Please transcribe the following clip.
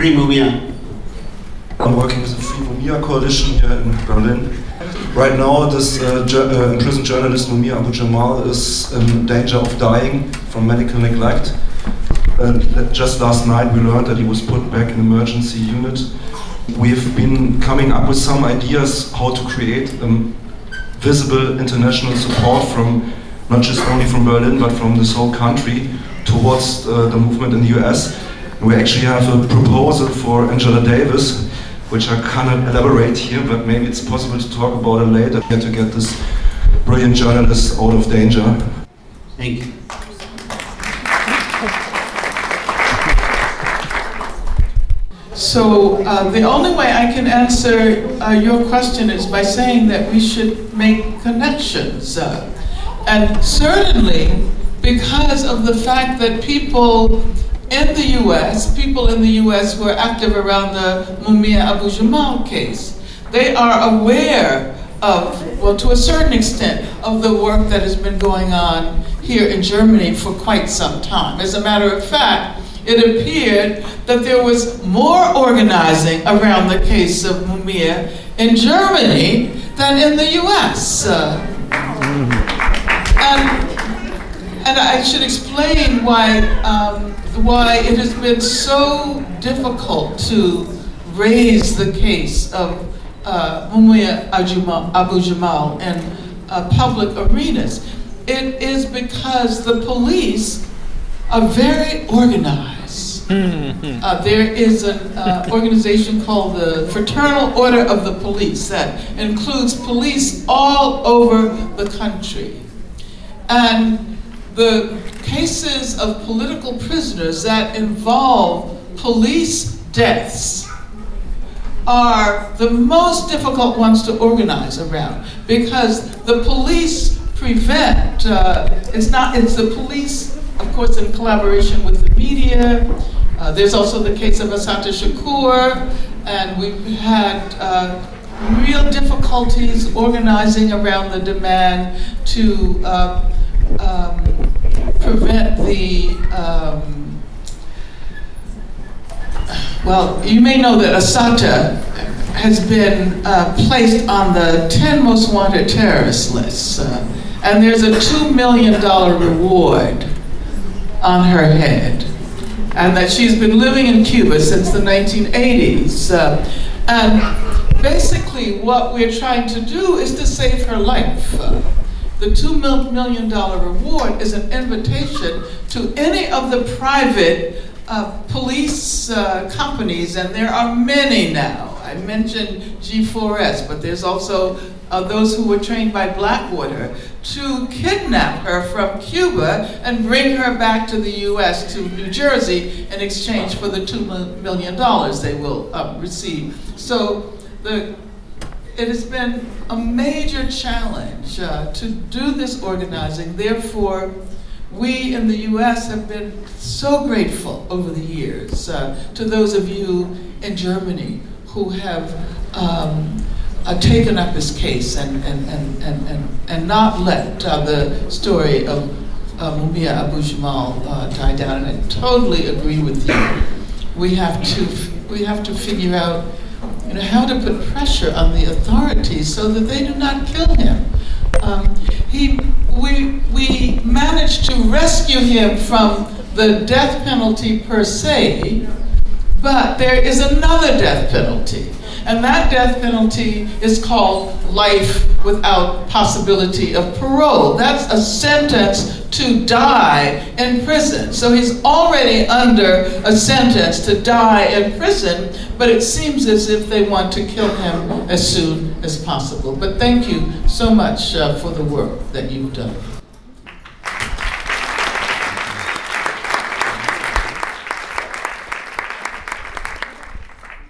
Free Mumia. I'm working with the Free Mumia coalition here in Berlin. Right now, this uh, uh, imprisoned journalist Mumia Abu Jamal is in danger of dying from medical neglect. And just last night, we learned that he was put back in emergency unit. We've been coming up with some ideas how to create um, visible international support from not just only from Berlin but from this whole country towards uh, the movement in the US. We actually have a proposal for Angela Davis, which I cannot elaborate here, but maybe it's possible to talk about it later to get this brilliant journalist out of danger. Thank you. So uh, the only way I can answer uh, your question is by saying that we should make connections. Uh, and certainly, because of the fact that people in the US, people in the US who are active around the Mumia Abu Jamal case, they are aware of, well, to a certain extent, of the work that has been going on here in Germany for quite some time. As a matter of fact, it appeared that there was more organizing around the case of Mumia in Germany than in the US. Uh, and I should explain why, um, why it has been so difficult to raise the case of uh, Mumia Abu Jamal in uh, public arenas. It is because the police are very organized. Mm-hmm. Uh, there is an uh, organization called the Fraternal Order of the Police that includes police all over the country. And the cases of political prisoners that involve police deaths are the most difficult ones to organize around because the police prevent, uh, it's not, it's the police of course, in collaboration with the media. Uh, there's also the case of Assata Shakur, and we've had uh, real difficulties organizing around the demand to uh, prevent the. Um, well, you may know that Assata has been uh, placed on the 10 most wanted terrorist lists, uh, and there's a $2 million reward on her head, and that she's been living in Cuba since the 1980s. Uh, and basically, what we're trying to do is to save her life. The $2 million reward is an invitation to any of the private uh, police uh, companies, and there are many now. I mentioned G4S, but there's also uh, those who were trained by Blackwater to kidnap her from Cuba and bring her back to the US, to New Jersey, in exchange for the $2 million they will uh, receive. So the, it has been a major challenge uh, to do this organizing. Therefore, we in the US have been so grateful over the years uh, to those of you in Germany who have um, uh, taken up his case and, and, and, and, and, and not let uh, the story of uh, Mumia Abu Jamal uh, die down. And I totally agree with you. We have to, we have to figure out you know, how to put pressure on the authorities so that they do not kill him. Um, he, we, we managed to rescue him from the death penalty per se, but there is another death penalty. And that death penalty is called life without possibility of parole. That's a sentence to die in prison. So he's already under a sentence to die in prison, but it seems as if they want to kill him as soon as possible. But thank you so much uh, for the work that you've done.